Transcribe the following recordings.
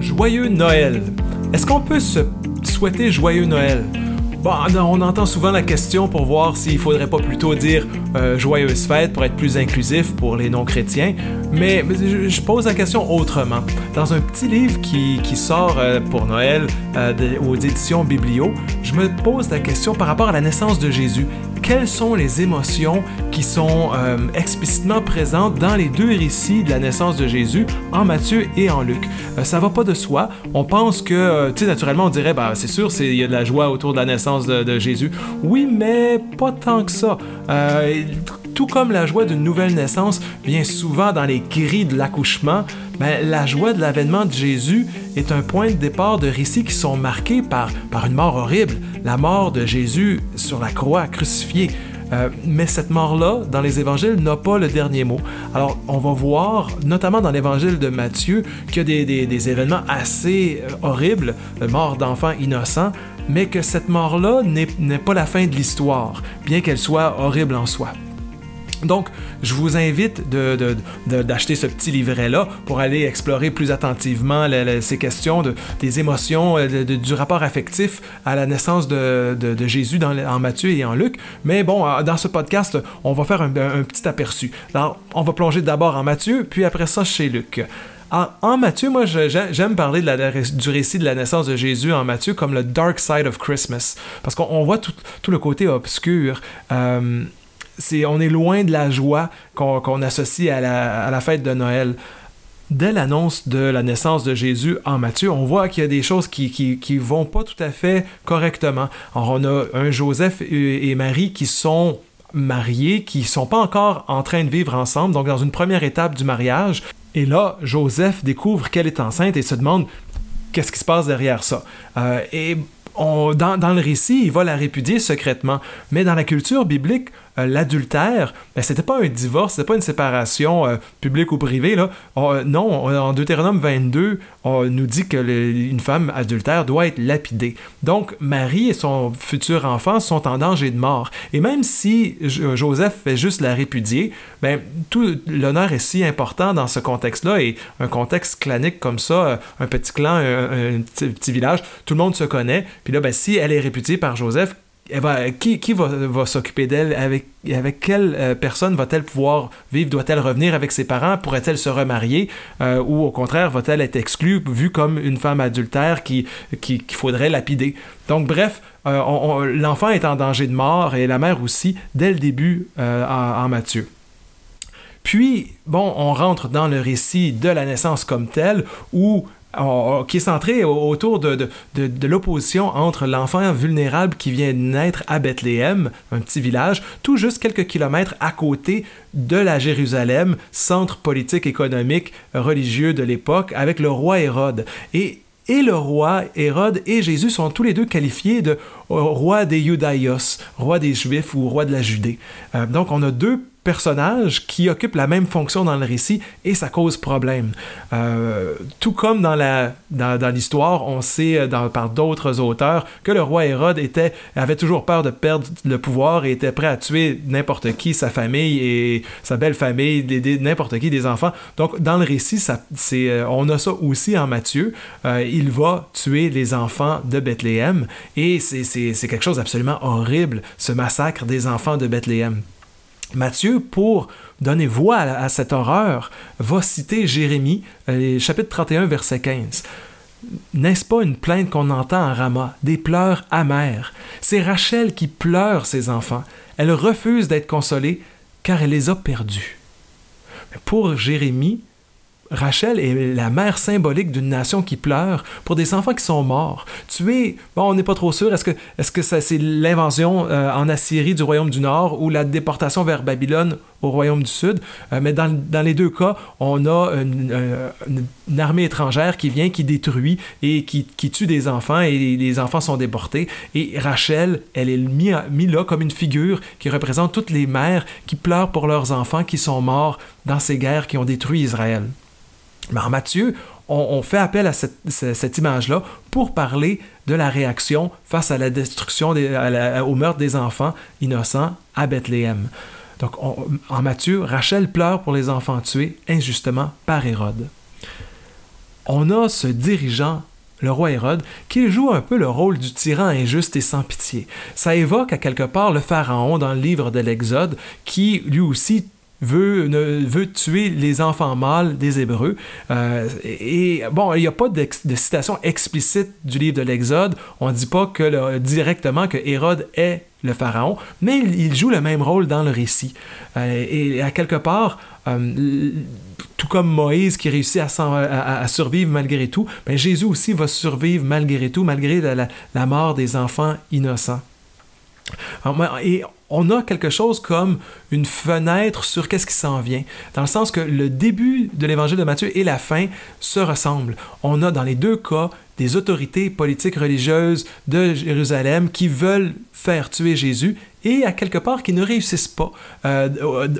Joyeux Noël. Est-ce qu'on peut se souhaiter joyeux Noël? Bon, on entend souvent la question pour voir s'il faudrait pas plutôt dire euh, joyeuse fête pour être plus inclusif pour les non-chrétiens, mais, je, pose la question autrement. Dans un petit livre qui, sort euh, pour Noël euh, aux éditions Biblio, je me pose la question par rapport à la naissance de Jésus quelles sont les émotions qui sont euh, explicitement présentes dans les deux récits de la naissance de Jésus, en Matthieu et en Luc. Euh, ça va pas de soi. On pense que, euh, tu sais, naturellement, on dirait, bah, c'est sûr, il y a de la joie autour de la naissance de, Jésus. Oui, mais pas tant que ça tout comme la joie d'une nouvelle naissance vient souvent dans les grilles de l'accouchement, ben, la joie de l'avènement de Jésus est un point de départ de récits qui sont marqués par, par une mort horrible, la mort de Jésus sur la croix, crucifié. Euh, mais cette mort-là, dans les évangiles, n'a pas le dernier mot. Alors, on va voir, notamment dans l'évangile de Matthieu, qu'il y a des, événements assez euh, horribles, mort d'enfants innocents, mais que cette mort-là n'est pas la fin de l'histoire, bien qu'elle soit horrible en soi. Donc, je vous invite d'acheter ce petit livret-là pour aller explorer plus attentivement ces questions de, des émotions, euh, du rapport affectif à la naissance de, Jésus en Matthieu et en Luc. Mais bon, euh, dans ce podcast, on va faire un, petit aperçu. Alors, on va plonger d'abord en Matthieu, puis après ça chez Luc. En, Matthieu, moi, j'aime parler de la, du récit de la naissance de Jésus en Matthieu comme le Dark Side of Christmas, parce qu'on voit tout, le côté obscur. Euh, on est loin de la joie qu'on associe à la, fête de Noël. Dès l'annonce de la naissance de Jésus en Matthieu, on voit qu'il y a des choses qui, qui, vont pas tout à fait correctement. on a un Joseph et Marie qui sont mariés, qui sont pas encore en train de vivre ensemble, donc dans une première étape du mariage. Et là, Joseph découvre qu'elle est enceinte et se demande qu'est-ce qui se passe derrière ça? Euh, et dans, dans, le récit, il va la répudier secrètement. Mais dans la culture biblique, euh, l'adultère, ben, c'était pas un divorce, c'était pas une séparation euh, publique ou privée. Là. Euh, non, en Deutéronome 22, on nous dit que une femme adultère doit être lapidée. Donc, Marie et son futur enfant sont en danger de mort. Et même si Joseph fait juste la répudier, ben, tout l'honneur est si important dans ce contexte-là et un contexte clanique comme ça, un petit clan, un, petit, village, tout le monde se connaît. Puis là, ben, si elle est répudiée par Joseph, qui, qui va, s'occuper d'elle? Avec, avec quelle euh, personne va-t-elle pouvoir vivre? Doit-elle revenir avec ses parents? Pourrait-elle se remarier? Euh, ou au contraire, va-t-elle être exclue, vue comme une femme adultère qu'il qui, faudrait lapider? Donc, bref, euh, l'enfant est en danger de mort et la mère aussi, dès le début en, en Matthieu. Puis, bon, on rentre dans le récit de la naissance comme telle, où qui est centré autour de, l'opposition entre l'enfant vulnérable qui vient de naître à Bethléem, un petit village, tout juste quelques kilomètres à côté de la Jérusalem, centre politique, économique, religieux de l'époque, avec le roi Hérode. Et et le roi Hérode et Jésus sont tous les deux qualifiés de roi des Judaïos, roi des Juifs ou roi de la Judée. Euh, donc on a deux personnages qui occupent la même fonction dans le récit et ça cause problème. Euh, tout comme dans la dans, l'histoire, on sait euh, par d'autres auteurs que le roi Hérode était avait toujours peur de perdre le pouvoir et était prêt à tuer n'importe qui, sa famille et sa belle famille, n'importe qui des enfants. Donc dans le récit, ça, c'est, euh, on a ça aussi en Matthieu. il va tuer les enfants de Bethléem et c'est, c'est quelque chose d'absolument horrible, ce massacre des enfants de Bethléem. Matthieu, pour donner voix à, cette horreur, va citer Jérémie, euh, chapitre 31, verset 15. N'est-ce pas une plainte qu'on entend en Rama, des pleurs amers? C'est Rachel qui pleure ses enfants. Elle refuse d'être consolée car elle les a perdus. Pour Jérémie, Rachel est la mère symbolique d'une nation qui pleure pour des enfants qui sont morts. Tués, bon, on n'est pas trop sûr. Est-ce que, est-ce que c'est l'invention euh, en Assyrie du royaume du Nord ou la déportation vers Babylone au royaume du Sud? Euh, mais dans, dans, les deux cas, on a une, une, armée étrangère qui vient, qui détruit et qui, qui, tue des enfants et les enfants sont déportés. Et Rachel, elle est mise mis là comme une figure qui représente toutes les mères qui pleurent pour leurs enfants qui sont morts dans ces guerres qui ont détruit Israël. Mais en Matthieu, on, fait appel à cette, image-là pour parler de la réaction face à la destruction, au meurtre des enfants innocents à Bethléem. Donc, en Matthieu, Rachel pleure pour les enfants tués injustement par Hérode. On a ce dirigeant, le roi Hérode, qui joue un peu le rôle du tyran injuste et sans pitié. Ça évoque à quelque part le pharaon dans le livre de l'Exode, qui lui aussi veut, ne, veut tuer les enfants mâles des Hébreux. Euh, et bon, il n'y a pas de, citation explicite du livre de l'Exode. On ne dit pas que directement que Hérode est le pharaon, mais il, joue le même rôle dans le récit. Euh, et à quelque part, euh, tout comme Moïse qui réussit à, survivre malgré tout, ben Jésus aussi va survivre malgré tout, malgré la mort des enfants innocents. Et on a quelque chose comme une fenêtre sur qu'est-ce qui s'en vient, dans le sens que le début de l'évangile de Matthieu et la fin se ressemblent. On a dans les deux cas des autorités politiques religieuses de Jérusalem qui veulent faire tuer Jésus et à quelque part qui ne réussissent pas euh,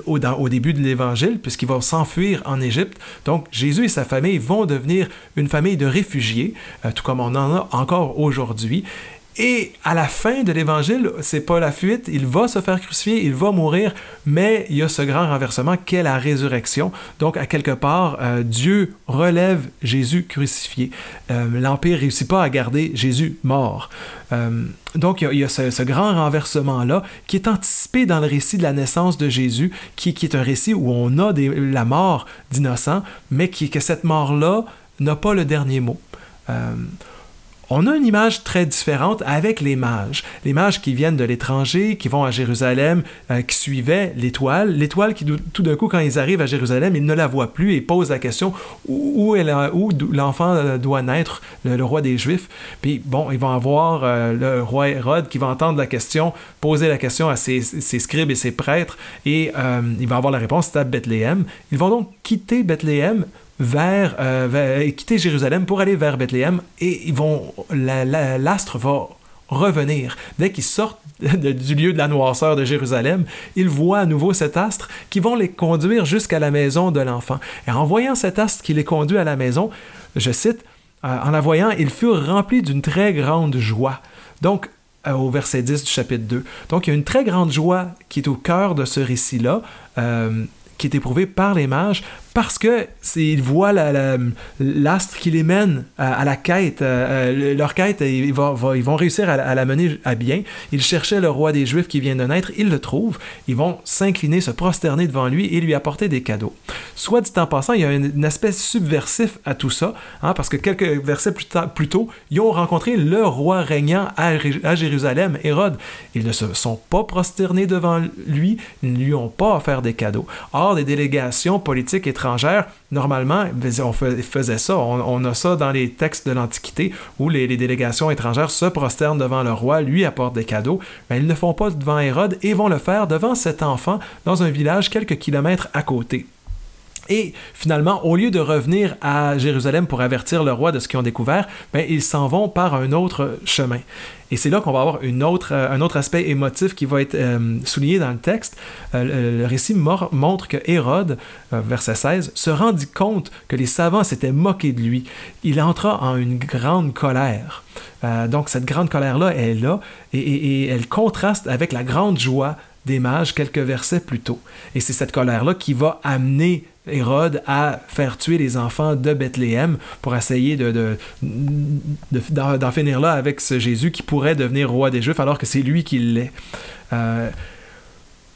au, au, début de l'évangile puisqu'ils vont s'enfuir en Égypte. Donc Jésus et sa famille vont devenir une famille de réfugiés, euh, tout comme on en a encore aujourd'hui. Et à la fin de l'évangile, c'est pas la fuite, il va se faire crucifier, il va mourir, mais il y a ce grand renversement qu'est la résurrection. Donc, à quelque part, euh, Dieu relève Jésus crucifié. Euh, L'Empire réussit pas à garder Jésus mort. Euh, donc, il y a, ce, grand renversement-là qui est anticipé dans le récit de la naissance de Jésus, qui, est un récit où on a la mort d'innocents, mais qui, que cette mort-là n'a pas le dernier mot on a une image très différente avec les mages. Les mages qui viennent de l'étranger, qui vont à Jérusalem, euh, qui suivaient l'étoile. L'étoile qui, tout d'un coup, quand ils arrivent à Jérusalem, ils ne la voient plus et posent la question où, l'enfant euh, doit naître, le, roi des Juifs? Puis, bon, ils vont avoir euh, le roi Hérode qui va entendre la question, poser la question à ses, scribes et ses prêtres, et il va avoir la réponse, c'est à Bethléem. Ils vont donc quitter Bethléem vers, euh, quitter Jérusalem pour aller vers Bethléem et ils vont l'astre va revenir. Dès qu'ils sortent du lieu de la noirceur de Jérusalem, ils voient à nouveau cet astre qui vont les conduire jusqu'à la maison de l'enfant. Et en voyant cet astre qui les conduit à la maison, je cite, euh, en la voyant, ils furent remplis d'une très grande joie. Donc, euh, au verset 10 du chapitre 2. Donc, il y a une très grande joie qui est au cœur de ce récit-là, qui est éprouvé par les mages, parce que ils voient l'astre qui les mène à, la quête, leur quête, ils, vont, ils vont réussir à, la mener à bien. Ils cherchaient le roi des Juifs qui vient de naître, ils le trouvent, ils vont s'incliner, se prosterner devant lui et lui apporter des cadeaux. Soit dit en passant, il y a un, aspect subversif à tout ça, hein, parce que quelques versets plus, plus, tôt, ils ont rencontré le roi régnant à Jérusalem, Hérode. Ils ne se sont pas prosternés devant lui, ils ne lui ont pas offert des cadeaux. Or, des délégations politiques étrangères normalement, on faisait ça. On, a ça dans les textes de l'Antiquité où les, délégations étrangères se prosternent devant le roi, lui apportent des cadeaux. Mais ils ne le font pas devant Hérode et vont le faire devant cet enfant dans un village quelques kilomètres à côté. Et finalement, au lieu de revenir à Jérusalem pour avertir le roi de ce qu'ils ont découvert, ben, ils s'en vont par un autre chemin. Et c'est là qu'on va avoir une autre, euh, un autre aspect émotif qui va être euh, souligné dans le texte. Euh, le, récit montre que Hérode, verset 16, se rendit compte que les savants s'étaient moqués de lui. Il entra en une grande colère. donc cette grande colère-là est là et, elle contraste avec la grande joie des mages quelques versets plus tôt. Et c'est cette colère-là qui va amener Hérode à faire tuer les enfants de Bethléem pour essayer de, d'en finir là avec ce Jésus qui pourrait devenir roi des Juifs alors que c'est lui qui l'est. Euh,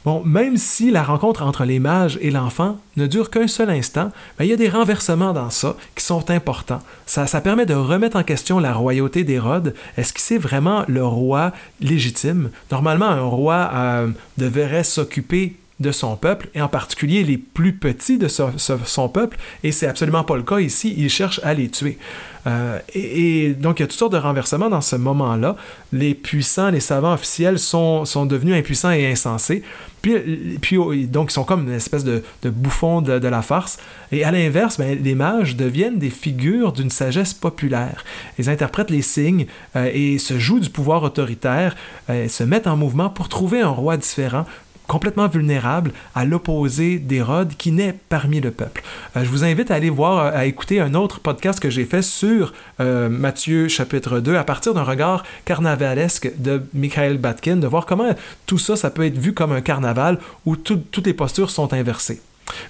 Bon, même si la rencontre entre les mages et l'enfant ne dure qu'un seul instant, ben, il y a des renversements dans ça qui sont importants. Ça, permet de remettre en question la royauté d'Hérode. Est-ce que c'est vraiment le roi légitime? Normalement, un roi euh, devrait s'occuper de son peuple, et en particulier les plus petits de son peuple, et c'est absolument pas le cas ici, il cherche à les tuer. Euh, et, donc, il y a toutes sortes de renversements dans ce moment-là. Les puissants, les savants officiels sont, sont devenus impuissants et insensés. Puis, puis oh, donc, ils sont comme une espèce de, de bouffons de, la farce. Et à l'inverse, ben, les mages deviennent des figures d'une sagesse populaire. Ils interprètent les signes euh, et se jouent du pouvoir autoritaire, euh, se mettent en mouvement pour trouver un roi différent complètement vulnérable à l'opposé d'Hérode qui naît parmi le peuple. Euh, je vous invite à aller voir, euh, à écouter un autre podcast que j'ai fait sur euh, Matthieu chapitre 2 à partir d'un regard carnavalesque de Michael Batkin, de voir comment tout ça, ça peut être vu comme un carnaval où toutes les postures sont inversées.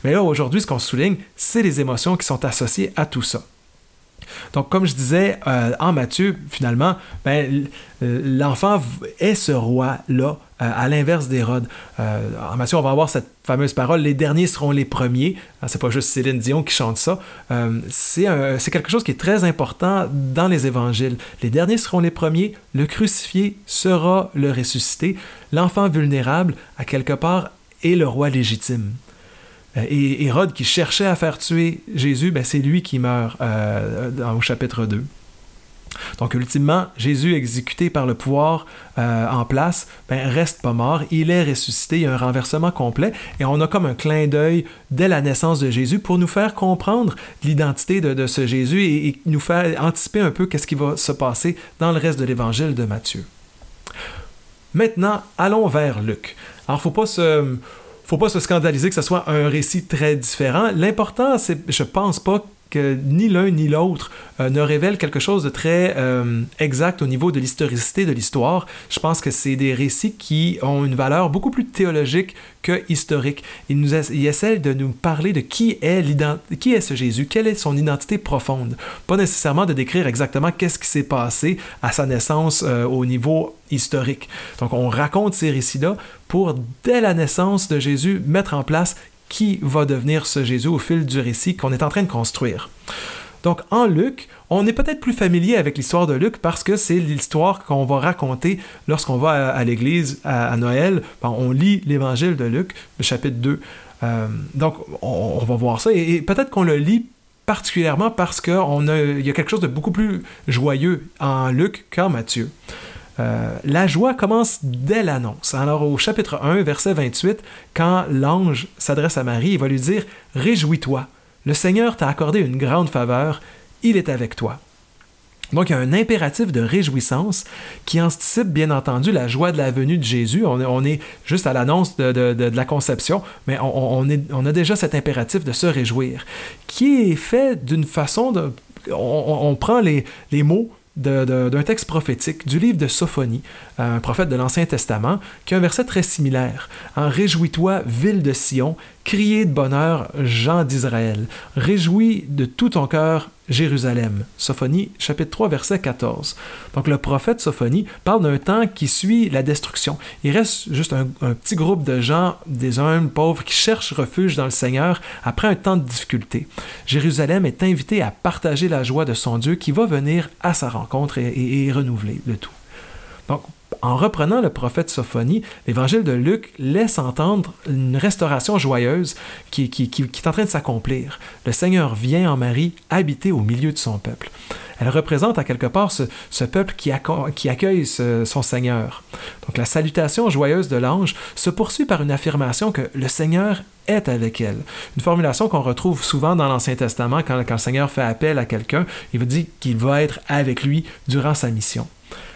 Mais là, aujourd'hui, ce qu'on souligne, c'est les émotions qui sont associées à tout ça. Donc, comme je disais en Matthieu, finalement, ben, l'enfant est ce roi-là à l'inverse d'Hérode. Euh, en Matthieu, on va avoir cette fameuse parole les derniers seront les premiers. Ah, c'est pas juste Céline Dion qui chante ça. Euh, c'est quelque chose qui est très important dans les évangiles. Les derniers seront les premiers, le crucifié sera le ressuscité, l'enfant vulnérable, à quelque part, est le roi légitime. Et Hérode qui cherchait à faire tuer Jésus, ben, c'est lui qui meurt au chapitre 2. Donc, ultimement, Jésus, exécuté par le pouvoir euh, en place, ben, reste pas mort. Il est ressuscité. Il y a un renversement complet. Et on a comme un clin d'œil dès la naissance de Jésus pour nous faire comprendre l'identité de, ce Jésus et, nous faire anticiper un peu qu'est-ce qui va se passer dans le reste de l'évangile de Matthieu. Maintenant, allons vers Luc. Alors, faut pas se faut pas se scandaliser que ce soit un récit très différent. L'important, c'est, je pense pas ni l'un ni l'autre euh, ne révèle quelque chose de très euh, exact au niveau de l'historicité de l'histoire. Je pense que c'est des récits qui ont une valeur beaucoup plus théologique que historique. Il, nous essaie de nous parler de qui est, qui est ce Jésus, quelle est son identité profonde. Pas nécessairement de décrire exactement qu'est-ce qui s'est passé à sa naissance euh, au niveau historique. Donc on raconte ces récits-là pour, dès la naissance de Jésus, mettre en place qui va devenir ce Jésus au fil du récit qu'on est en train de construire. Donc en Luc, on est peut-être plus familier avec l'histoire de Luc parce que c'est l'histoire qu'on va raconter lorsqu'on va à, l'église à, Noël. on lit l'évangile de Luc, le chapitre 2. Euh, donc on, va voir ça et, peut-être qu'on le lit particulièrement parce qu'il y a quelque chose de beaucoup plus joyeux en Luc qu'en Matthieu. Euh, la joie commence dès l'annonce. Alors au chapitre 1, verset 28, quand l'ange s'adresse à Marie, il va lui dire, Réjouis-toi, le Seigneur t'a accordé une grande faveur, il est avec toi. Donc, il y a un impératif de réjouissance qui anticipe, bien entendu, la joie de la venue de Jésus. On est, juste à l'annonce de, la conception, mais on, a déjà cet impératif de se réjouir, qui est fait d'une façon. On, prend les mots d'un texte prophétique du livre de Sophonie, un prophète de l'Ancien Testament, qui a un verset très similaire. En Réjouis-toi, ville de Sion, criez de bonheur, gens d'Israël. Réjouis de tout ton cœur, Jérusalem. Sophonie, chapitre 3, verset 14. Donc le prophète Sophonie parle d'un temps qui suit la destruction. Il reste juste un, petit groupe de gens, des hommes pauvres, qui cherchent refuge dans le Seigneur après un temps de difficulté. Jérusalem est invité à partager la joie de son Dieu qui va venir à sa rencontre et, et renouveler le tout. Donc, en reprenant le prophète Sophonie, l'évangile de Luc laisse entendre une restauration joyeuse qui, est en train de s'accomplir. Le Seigneur vient en Marie habiter au milieu de son peuple. Elle représente à quelque part ce, peuple qui, accueille son Seigneur. Donc la salutation joyeuse de l'ange se poursuit par une affirmation que le Seigneur est avec elle. Une formulation qu'on retrouve souvent dans l'Ancien Testament quand, le Seigneur fait appel à quelqu'un, il veut dire qu'il va être avec lui durant sa mission.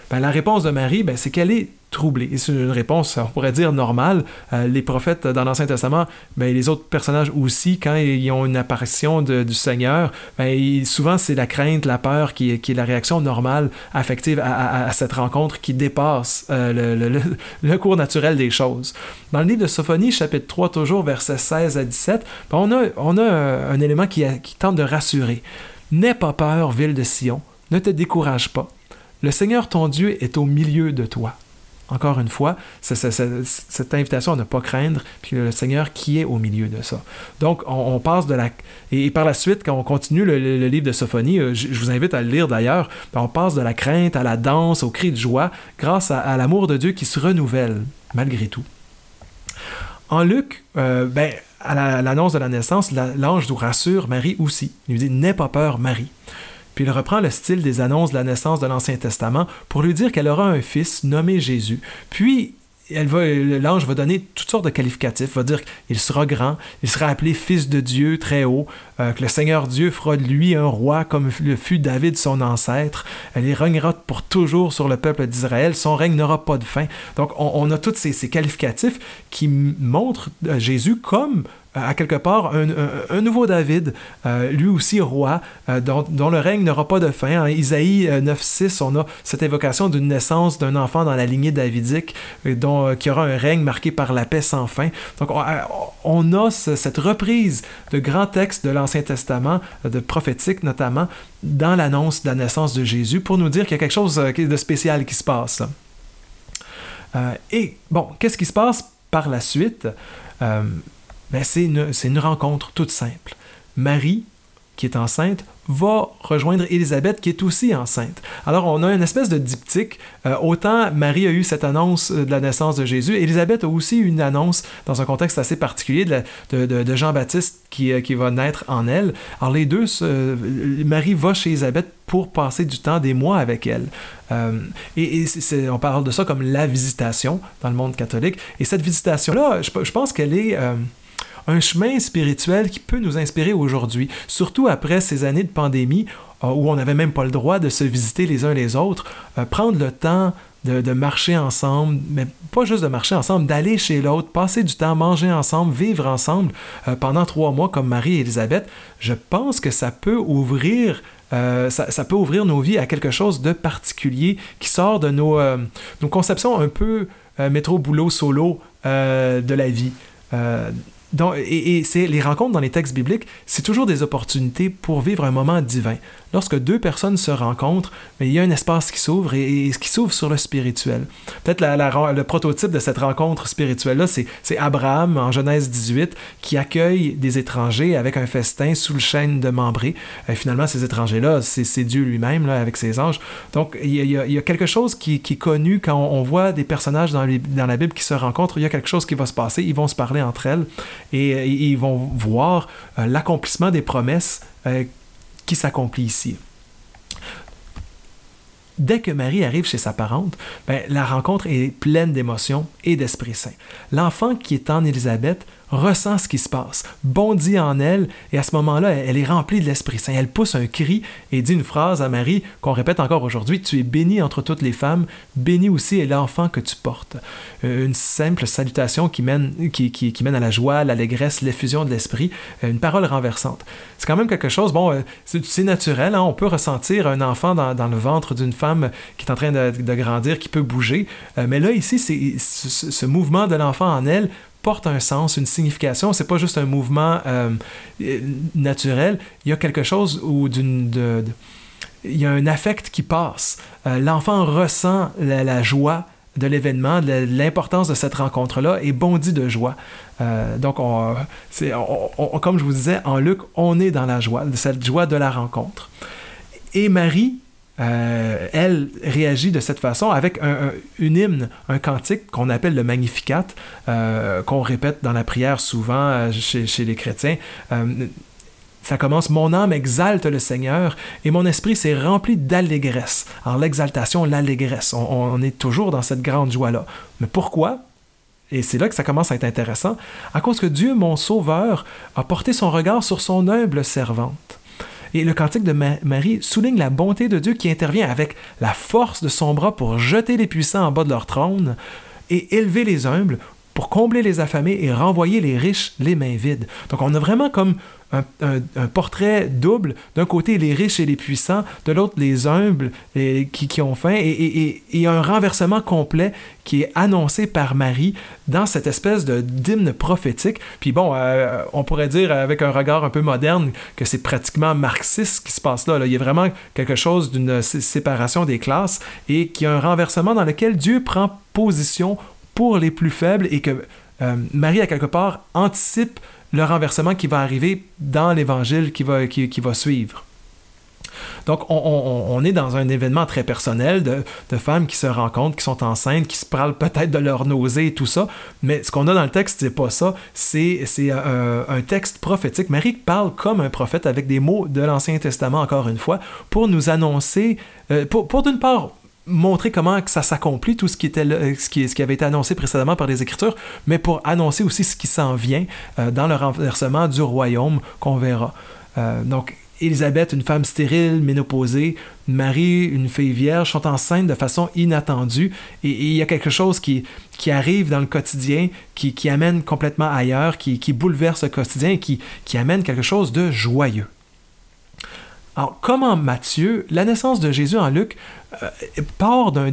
Ben, la réponse de Marie, ben, c'est qu'elle est troublée. C'est une réponse, on pourrait dire, normale. Euh, les prophètes dans l'Ancien Testament, ben, les autres personnages aussi, quand ils ont une apparition du Seigneur, ben, souvent c'est la crainte, la peur qui, est la réaction normale, affective à, cette rencontre qui dépasse euh, le, cours naturel des choses. Dans le livre de Sophonie, chapitre 3, toujours versets 16 à 17, ben, on, a, on un, élément qui, qui tente de rassurer. N'aie pas peur, ville de Sion, ne te décourage pas. Le Seigneur ton Dieu est au milieu de toi. Encore une fois, cette invitation à ne pas craindre, puis le Seigneur qui est au milieu de ça. Donc, on, passe de la... Et, par la suite, quand on continue le, livre de Sophonie, euh, je, vous invite à le lire d'ailleurs, ben, on passe de la crainte à la danse, au cri de joie, grâce à l'amour de Dieu qui se renouvelle, malgré tout. En Luc, ben, à l'annonce de la naissance, l'ange nous rassure Marie aussi. Il lui dit N'aie pas peur, Marie. Puis il reprend le style des annonces de la naissance de l'Ancien Testament pour lui dire qu'elle aura un fils nommé Jésus. Puis l'ange va donner toutes sortes de qualificatifs, va dire qu'il sera grand, il sera appelé fils de Dieu très haut, euh, que le Seigneur Dieu fera de lui un roi comme le fut David son ancêtre, elle régnera pour toujours sur le peuple d'Israël, son règne n'aura pas de fin. Donc on, a tous ces, ces, qualificatifs qui montrent euh, Jésus comme à quelque part un, nouveau David, euh, lui aussi roi, euh, dont, le règne n'aura pas de fin. En Isaïe 9.6, on a cette évocation d'une naissance d'un enfant dans la lignée davidique, euh, dont, qui aura un règne marqué par la paix sans fin. Donc on, a cette reprise de grands textes de l'Ancien Testament, de prophétique notamment, dans l'annonce de la naissance de Jésus, pour nous dire qu'il y a quelque chose de spécial qui se passe. et bon, qu'est-ce qui se passe par la suite? Ben, c'est une, rencontre toute simple. Marie, qui est enceinte, va rejoindre Élisabeth qui est aussi enceinte. Alors on a une espèce de diptyque. Euh, autant Marie a eu cette annonce euh, de la naissance de Jésus, Élisabeth a aussi eu une annonce dans un contexte assez particulier de, Jean-Baptiste qui, euh, qui, va naître en elle. Alors les deux, Marie va chez Élisabeth pour passer du temps, des mois avec elle. et, on parle de ça comme la visitation dans le monde catholique. Et cette visitation-là, je, pense qu'elle est un chemin spirituel qui peut nous inspirer aujourd'hui, surtout après ces années de pandémie euh, où on n'avait même pas le droit de se visiter les uns les autres, euh, prendre le temps de, marcher ensemble, mais pas juste de marcher ensemble, d'aller chez l'autre, passer du temps, manger ensemble, vivre ensemble euh, pendant trois mois comme Marie et Élisabeth, je pense que ça peut ouvrir ça, peut ouvrir nos vies à quelque chose de particulier qui sort de nos, conceptions un peu métro, boulot, solo de la vie et, c'est les rencontres dans les textes bibliques, c'est toujours des opportunités pour vivre un moment divin. Lorsque deux personnes se rencontrent, il y a un espace qui s'ouvre et, qui s'ouvre sur le spirituel. Peut-être le prototype de cette rencontre spirituelle-là, c'est Abraham en Genèse 18 qui accueille des étrangers avec un festin sous le chêne de Membré. Et finalement, ces étrangers-là, c'est Dieu lui-même avec ses anges. Donc, il y, a, quelque chose qui, est connu quand on, voit des personnages dans la Bible qui se rencontrent. Il y a quelque chose qui va se passer. Ils vont se parler entre elles et, ils vont voir euh, l'accomplissement des promesses euh, qui s'accomplit ici. Dès que Marie arrive chez sa parente, ben, la rencontre est pleine d'émotions et d'Esprit Saint. L'enfant qui est en Élisabeth ressent ce qui se passe, bondit en elle, et à ce moment-là, elle est remplie de l'Esprit Saint. Elle pousse un cri et dit une phrase à Marie qu'on répète encore aujourd'hui, Tu es bénie entre toutes les femmes, béni aussi est l'enfant que tu portes. Euh, une simple salutation qui mène, qui, qui, mène à la joie, l'allégresse, l'effusion de l'Esprit, euh, une parole renversante. C'est quand même quelque chose, bon, euh, c'est naturel, hein, on peut ressentir un enfant dans, le ventre d'une femme qui est en train de, grandir, qui peut bouger, mais là, ici, c'est ce, ce mouvement de l'enfant en elle porte un sens, une signification. C'est pas juste un mouvement euh, naturel. Il y a quelque chose où d'une il y a un affect qui passe. Euh, l'enfant ressent la, joie de l'événement, l'importance de cette rencontre-là et bondit de joie. Euh, donc, on, comme je vous disais, en Luc, on est dans la joie, cette joie de la rencontre. Et Marie, euh, elle réagit de cette façon avec un, une hymne, un cantique qu'on appelle le Magnificat, euh, qu'on répète dans la prière souvent euh, chez, les chrétiens. ça commence Mon âme exalte le Seigneur et mon esprit s'est rempli d'allégresse. Alors l'exaltation, l'allégresse, on, on est toujours dans cette grande joie-là. Mais pourquoi? Et c'est là que ça commence à être intéressant, à cause que Dieu, mon Sauveur, a porté son regard sur son humble servante. Et le cantique de Marie souligne la bonté de Dieu qui intervient avec la force de son bras pour jeter les puissants en bas de leur trône et élever les humbles pour combler les affamés et renvoyer les riches les mains vides. Donc on a vraiment comme un, portrait double. D'un côté, les riches et les puissants, de l'autre, les humbles et, qui, ont faim, et, et, un renversement complet qui est annoncé par Marie dans cette espèce de d'hymne prophétique. Puis bon, euh, on pourrait dire avec un regard un peu moderne que c'est pratiquement marxiste qui se passe là. Il y a vraiment quelque chose d'une séparation des classes et qui a un renversement dans lequel Dieu prend position pour les plus faibles et que euh, Marie, à quelque part, anticipe le renversement qui va arriver dans l'évangile qui va, suivre. Donc, on, est dans un événement très personnel de, femmes qui se rencontrent, qui sont enceintes, qui se parlent peut-être de leur nausée et tout ça, mais ce qu'on a dans le texte, c'est pas ça, c'est un, un texte prophétique. Marie parle comme un prophète avec des mots de l'Ancien Testament, encore une fois, pour nous annoncer, euh, pour d'une part montrer comment ça s'accomplit, tout ce qui, était ce, qui, ce qui avait été annoncé précédemment par les Écritures, mais pour annoncer aussi ce qui s'en vient euh, dans le renversement du royaume qu'on verra. Euh, donc, Élisabeth, une femme stérile, ménopausée, Marie, une fille vierge, sont enceintes de façon inattendue et il y a quelque chose qui, qui arrive dans le quotidien, qui, qui amène complètement ailleurs, qui, qui bouleverse le quotidien et qui, qui amène quelque chose de joyeux. Alors, comme en Matthieu, la naissance de Jésus en Luc euh, part d'un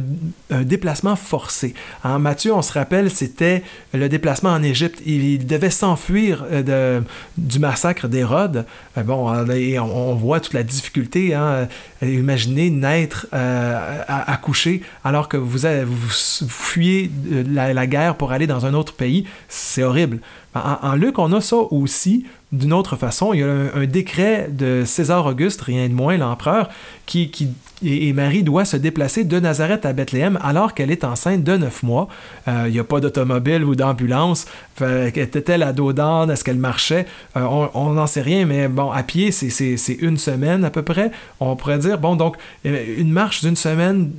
déplacement forcé? En Matthieu, on se rappelle, c'était le déplacement en Égypte. Il, devait s'enfuir euh, du massacre d'Hérode. Euh, bon, on, voit toute la difficulté. Hein, imaginez naître, à accoucher, alors que vous, vous fuyez la, guerre pour aller dans un autre pays. C'est horrible. En, Luc, on a ça aussi d'une autre façon. Il y a un, décret de César Auguste, rien de moins, l'empereur, qui, qui et, Marie doit se déplacer de Nazareth à Bethléem alors qu'elle est enceinte de neuf mois. Euh, il n'y a pas d'automobile ou d'ambulance. Était-elle à dos d'âne? Est-ce qu'elle marchait? Euh, on n'en sait rien, mais bon, à pied, c'est une semaine à peu près. On pourrait dire, bon, donc, euh, une marche d'une semaine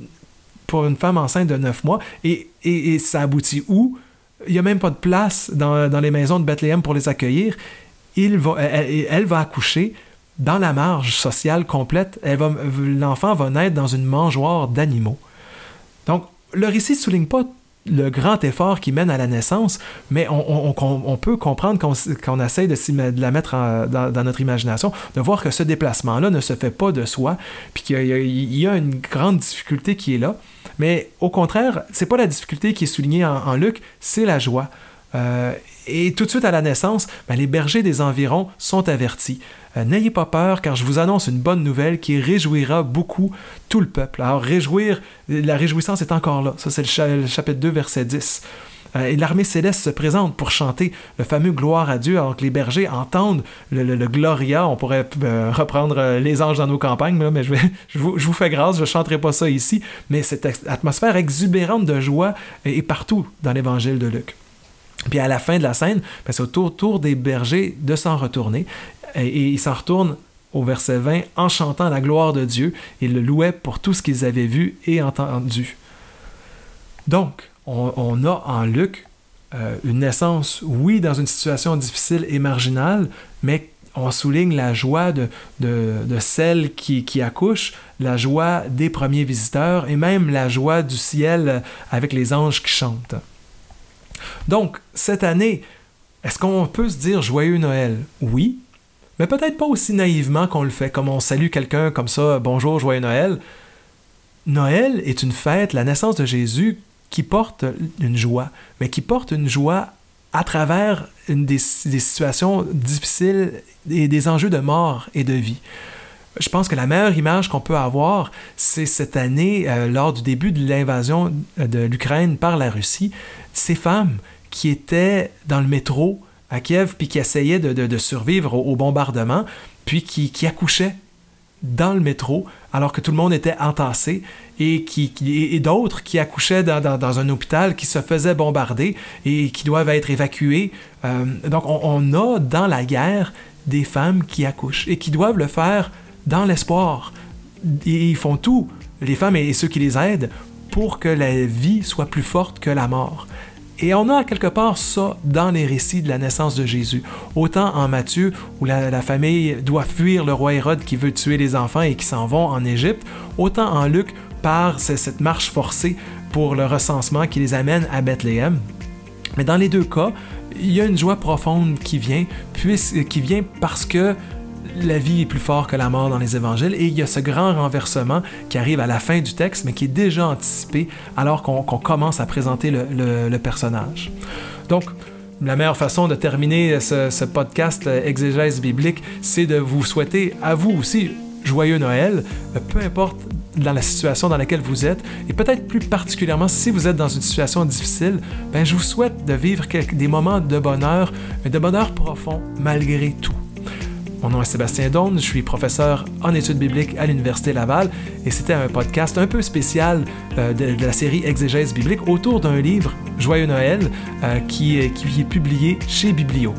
pour une femme enceinte de neuf mois. Et, et ça aboutit où? Il n'y a même pas de place dans, dans, les maisons de Bethléem pour les accueillir. Elle, va accoucher dans la marge sociale complète. L'enfant va naître dans une mangeoire d'animaux. Donc, le récit ne souligne pas le grand effort qui mène à la naissance, mais on, peut comprendre qu'on essaie de, la mettre dans, notre imagination, de voir que ce déplacement-là ne se fait pas de soi, puis qu'il y, a une grande difficulté qui est là. Mais au contraire, c'est pas la difficulté qui est soulignée en, Luc, c'est la joie. Euh, et tout de suite à la naissance, ben, les bergers des environs sont avertis. Euh, n'ayez pas peur, car je vous annonce une bonne nouvelle qui réjouira beaucoup tout le peuple. Alors, réjouir, la réjouissance est encore là. Ça, c'est le, chapitre 2, verset 10. Euh, et l'armée céleste se présente pour chanter le fameux gloire à Dieu, alors que les bergers entendent le, Gloria. On pourrait reprendre les anges dans nos campagnes, mais je, vous, fais grâce, je ne chanterai pas ça ici. Mais cette atmosphère exubérante de joie est, partout dans l'évangile de Luc. Puis à la fin de la scène, ben, c'est au tour, des bergers de s'en retourner. Et, ils s'en retournent au verset 20 en chantant la gloire de Dieu. Ils le louaient pour tout ce qu'ils avaient vu et entendu. Donc, on, a en Luc euh, une naissance, oui, dans une situation difficile et marginale, mais on souligne la joie de, celle qui, accouche, la joie des premiers visiteurs et même la joie du ciel avec les anges qui chantent. Donc, cette année, est-ce qu'on peut se dire joyeux Noël? Oui, mais peut-être pas aussi naïvement qu'on le fait, comme on salue quelqu'un comme ça, bonjour, joyeux Noël. Noël est une fête, la naissance de Jésus, qui porte une joie, mais qui porte une joie à travers des, situations difficiles et des enjeux de mort et de vie. Je pense que la meilleure image qu'on peut avoir, c'est cette année, euh, lors du début de l'invasion de l'Ukraine par la Russie, ces femmes qui étaient dans le métro à Kiev, puis qui essayaient de, survivre au, bombardement, puis qui, accouchaient dans le métro alors que tout le monde était entassé et, qui, et d'autres qui accouchaient dans, un hôpital qui se faisaient bombarder et qui doivent être évacués. Euh, donc on, a dans la guerre des femmes qui accouchent et qui doivent le faire dans l'espoir. Ils font tout, les femmes et ceux qui les aident, pour que la vie soit plus forte que la mort. Et on a quelque part ça dans les récits de la naissance de Jésus. Autant en Matthieu, où la, famille doit fuir le roi Hérode qui veut tuer les enfants et qui s'en vont en Égypte, autant en Luc par cette marche forcée pour le recensement qui les amène à Bethléem. Mais dans les deux cas, il y a une joie profonde qui vient, qui vient parce que la vie est plus forte que la mort dans les évangiles et il y a ce grand renversement qui arrive à la fin du texte mais qui est déjà anticipé alors qu'on commence à présenter le, personnage. Donc, la meilleure façon de terminer ce, podcast euh, exégèse biblique, c'est de vous souhaiter à vous aussi joyeux Noël, euh, peu importe dans la situation dans laquelle vous êtes, et peut-être plus particulièrement si vous êtes dans une situation difficile, ben je vous souhaite de vivre des moments de bonheur, de bonheur profond malgré tout Mon nom est Sébastien Daune, je suis professeur en études bibliques à l'Université Laval et c'était un podcast un peu spécial euh, de, la série Exégèse biblique autour d'un livre, Joyeux Noël, euh, qui, qui est publié chez Biblio.